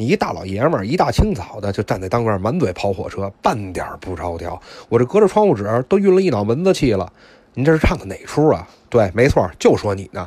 你一大老爷们儿，一大清早的就站在当院，满嘴跑火车，半点不着调。我这隔着窗户纸都晕了一脑门子气了。您这是唱的哪出啊？对，没错，就说你呢。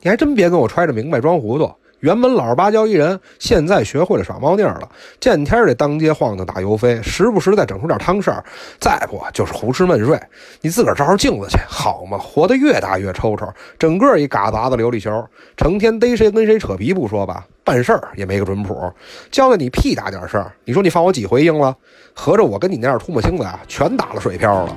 你还真别跟我揣着明白装糊涂。原本老实巴交一人，现在学会了耍猫腻儿了，见天儿得当街晃荡打油飞，时不时再整出点汤事儿，再不就是胡吃闷睡。你自个儿照照镜子去，好吗？活得越大越抽抽，整个一嘎杂子琉璃球，成天逮谁跟谁扯皮不说吧，办事儿也没个准谱，交代你屁大点事儿，你说你放我几回鹰了？合着我跟你那点秃沫星子啊，全打了水漂了。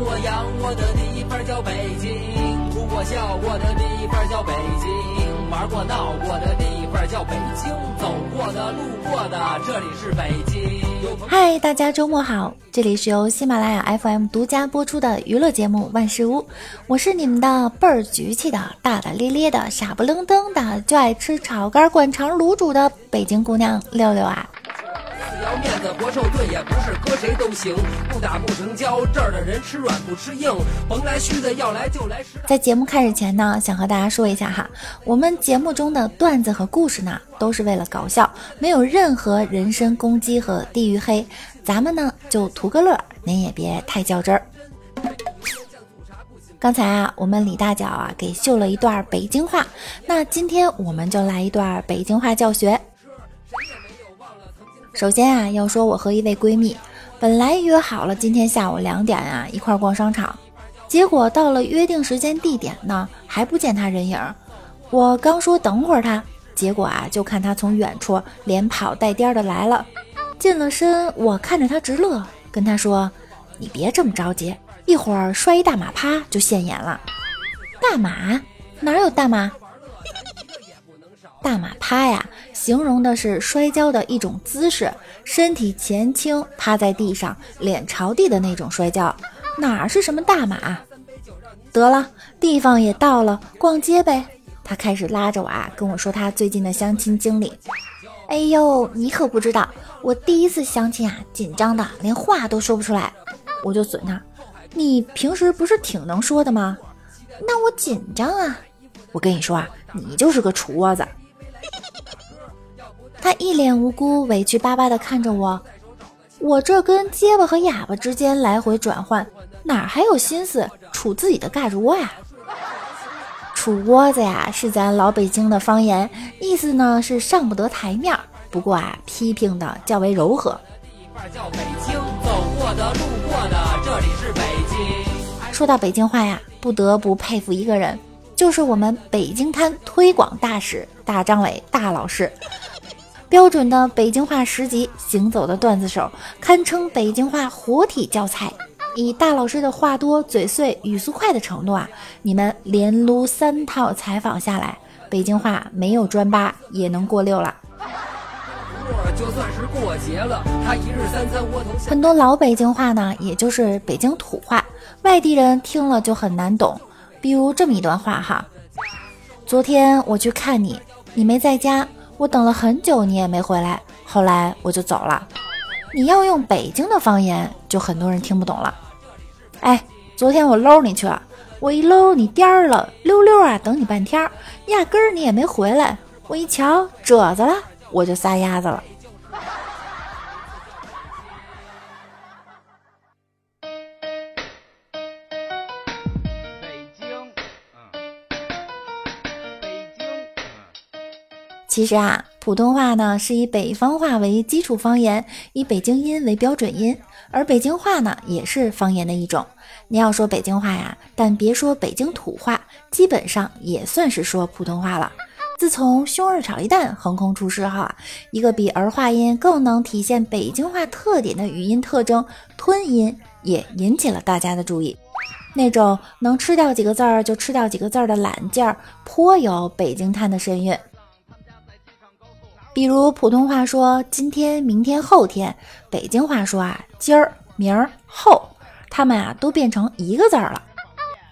我养我的地方叫北京，哭过笑过的地。叫北京，玩过闹过的地方叫北京，走过的路过的这里是北京。嗨，大家周末好，这里是由喜马拉雅 FM 独家播出的娱乐节目《万事屋》，我是你们的倍儿局气的、大大咧咧的、傻不愣登的，就爱吃炒肝、灌肠、卤煮的北京姑娘六六啊。要面子活受罪也不是搁谁都行，不打不成交，这儿的人吃软不吃硬，甭来虚的，要来就来实。在节目开始前呢，想和大家说一下哈，我们节目中的段子和故事呢，都是为了搞笑，没有任何人身攻击和地域黑，咱们呢就图个乐，您也别太较真儿。刚才啊，我们李大脚啊给秀了一段北京话，那今天我们就来一段北京话教学。首先啊，要说我和一位闺蜜，本来约好了今天下午两点啊一块逛商场，结果到了约定时间地点呢，还不见她人影。我刚说等会儿她，结果啊就看她从远处连跑带颠的来了，近了身，我看着她直乐，跟她说：“你别这么着急，一会儿摔一大马趴就现眼了。”大马哪有大马？大马趴呀，形容的是摔跤的一种姿势，身体前倾，趴在地上，脸朝地的那种摔跤，哪是什么大马？得了，地方也到了，逛街呗。他开始拉着我啊，跟我说他最近的相亲经历。哎呦，你可不知道，我第一次相亲啊，紧张的连话都说不出来。我就损他，你平时不是挺能说的吗？那我紧张啊。我跟你说啊，你就是个厨窝子。他一脸无辜、委屈巴巴地看着我，我这跟结巴和哑巴之间来回转换，哪还有心思杵自己的盖窝呀？杵窝子呀，是咱老北京的方言，意思呢是上不得台面。不过啊，批评的较为柔和。说到北京话呀，不得不佩服一个人，就是我们北京滩推广大使大张伟大老师。标准的北京话十级行走的段子手，堪称北京话活体教材。以大老师的话多、嘴碎、语速快的程度啊，你们连撸三套采访下来，北京话没有专八也能过六了。很多老北京话呢，也就是北京土话，外地人听了就很难懂。比如这么一段话哈：昨天我去看你，你没在家。我等了很久，你也没回来，后来我就走了。你要用北京的方言，就很多人听不懂了。哎，昨天我搂你去了，我一搂你颠儿了，溜溜啊，等你半天，压根儿你也没回来。我一瞧褶子了，我就撒丫子了。其实啊，普通话呢是以北方话为基础方言，以北京音为标准音，而北京话呢也是方言的一种。你要说北京话呀，但别说北京土话，基本上也算是说普通话了。自从“胸二炒鸡蛋”横空出世后啊，一个比儿化音更能体现北京话特点的语音特征——吞音，也引起了大家的注意。那种能吃掉几个字儿就吃掉几个字儿的懒劲儿，颇有北京滩的神韵。比如普通话说今天、明天、后天，北京话说啊今儿、明儿、后，他们啊都变成一个字儿了。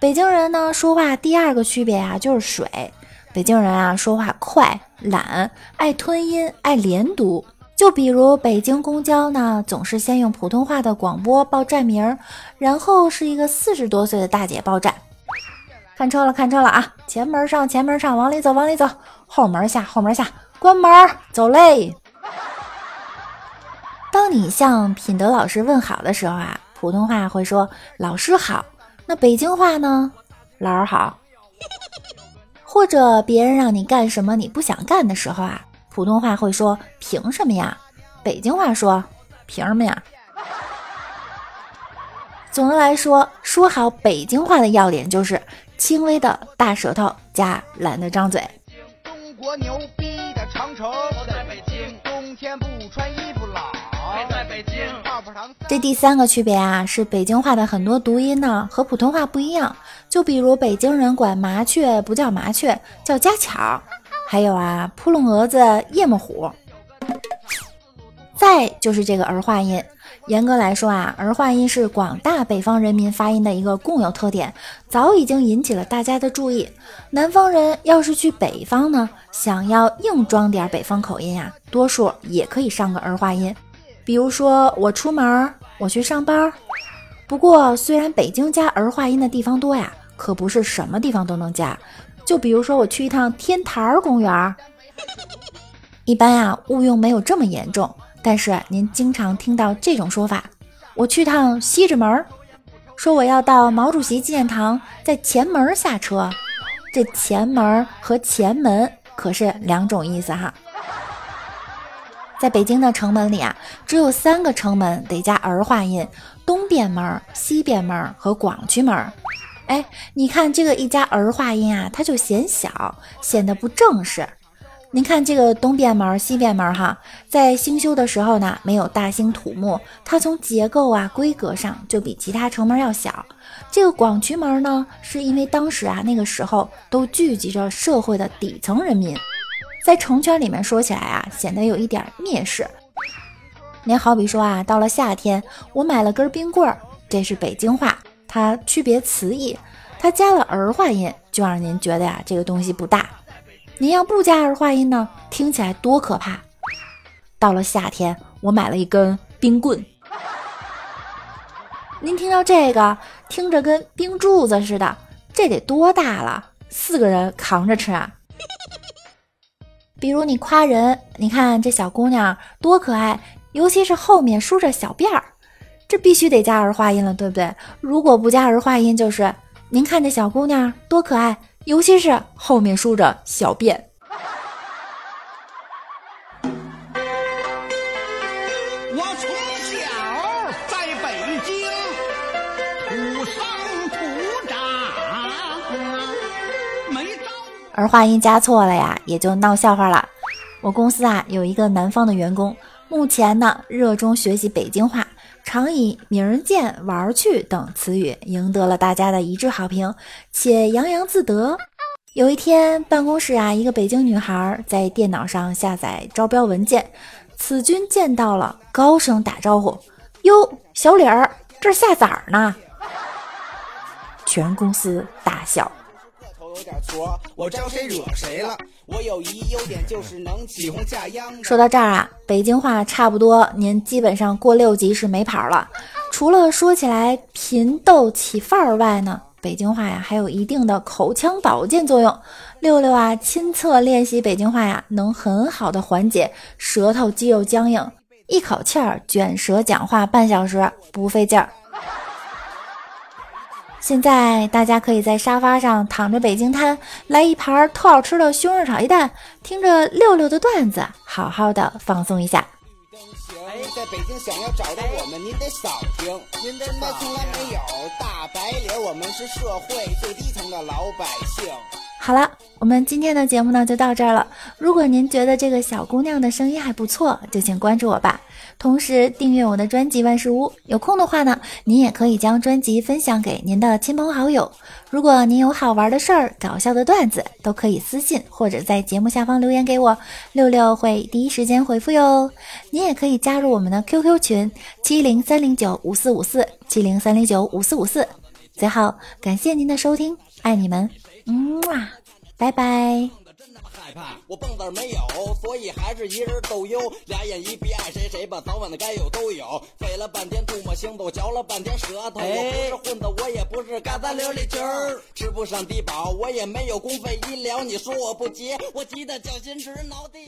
北京人呢说话第二个区别啊就是水，北京人啊说话快、懒、爱吞音、爱连读。就比如北京公交呢，总是先用普通话的广播报站名，然后是一个四十多岁的大姐报站。看车了，看车了啊！前门上，前门上，往里走，往里走。后门下，后门下，关门，走嘞。当你向品德老师问好的时候啊，普通话会说老师好。那北京话呢？老儿好。或者别人让你干什么你不想干的时候啊，普通话会说凭什么呀？北京话说凭什么呀？总的来说，说好北京话的要点就是轻微的大舌头加懒得张嘴。中国牛逼的长城我在北京，冬天不穿衣服冷。在北京，泡泡糖这第三个区别啊，是北京话的很多读音呢和普通话不一样。就比如北京人管麻雀不叫麻雀，叫家巧。还有啊，扑棱蛾子夜幕虎。再就是这个儿化音。严格来说啊，儿化音是广大北方人民发音的一个共有特点，早已经引起了大家的注意。南方人要是去北方呢，想要硬装点北方口音呀，多数也可以上个儿化音。比如说我出门，我去上班。不过虽然北京加儿化音的地方多呀，可不是什么地方都能加。就比如说我去一趟天坛儿公园，一般呀误用没有这么严重。但是您经常听到这种说法：“我去趟西直门，说我要到毛主席纪念堂，在前门下车。”这前门和前门可是两种意思哈。在北京的城门里啊，只有三个城门得加儿化音：东便门、西便门和广渠门。哎，你看这个一加儿化音啊，它就显小，显得不正式。您看这个东便门、西便门，哈，在兴修的时候呢，没有大兴土木，它从结构啊、规格上就比其他城门要小。这个广渠门呢，是因为当时啊，那个时候都聚集着社会的底层人民，在城圈里面说起来啊，显得有一点蔑视。您好比说啊，到了夏天，我买了根冰棍儿，这是北京话，它区别词义，它加了儿化音，就让您觉得呀，这个东西不大。您要不加儿化音呢，听起来多可怕！到了夏天，我买了一根冰棍。您听到这个，听着跟冰柱子似的，这得多大了？四个人扛着吃啊！比如你夸人，你看这小姑娘多可爱，尤其是后面梳着小辫儿，这必须得加儿化音了，对不对？如果不加儿化音，就是您看这小姑娘多可爱。尤其是后面梳着小辫。我从小在北京土生土长，没儿化音加错了呀，也就闹笑话了。我公司啊有一个南方的员工，目前呢热衷学习北京话，常以“名儿见”“玩儿去”等词语赢得了大家的一致好评，且洋洋自得。有一天，办公室啊，一个北京女孩在电脑上下载招标文件，此君见到了，高声打招呼：“哟，小李儿，这下崽儿呢？”全公司大笑。说到这儿啊，北京话差不多，您基本上过六级是没跑了。除了说起来贫逗起范儿外呢。北京话呀，还有一定的口腔保健作用。六六啊，亲测练习北京话呀，能很好的缓解舌头肌肉僵硬，一口气儿卷舌讲话半小时不费劲儿。现在大家可以在沙发上躺着，北京摊来一盘特好吃的西红柿炒鸡蛋，听着六六的段子，好好的放松一下。在北京想要找到我们，您得扫听。您真的从来没有大白领，我们是社会最低层的老百姓。好了，我们今天的节目呢就到这儿了。如果您觉得这个小姑娘的声音还不错，就请关注我吧。同时订阅我的专辑万事屋。有空的话呢，您也可以将专辑分享给您的亲朋好友。如果您有好玩的事儿、搞笑的段子，都可以私信或者在节目下方留言给我，六六会第一时间回复哟。您也可以加入我们的 QQ 群七零三零九五四五四七零三零九五四五四。最后，感谢您的收听，爱你们。嗯哇，拜拜。我蹦子没有，所以还是一人斗优。俩眼一闭，爱谁谁吧，早晚的该有都有。费了半天唾沫星斗，嚼了半天舌头。我不是混子，我也不是嘎达琉璃球儿，吃不上低保，我也没有公费医疗。你说我不急，我急得脚心直挠地。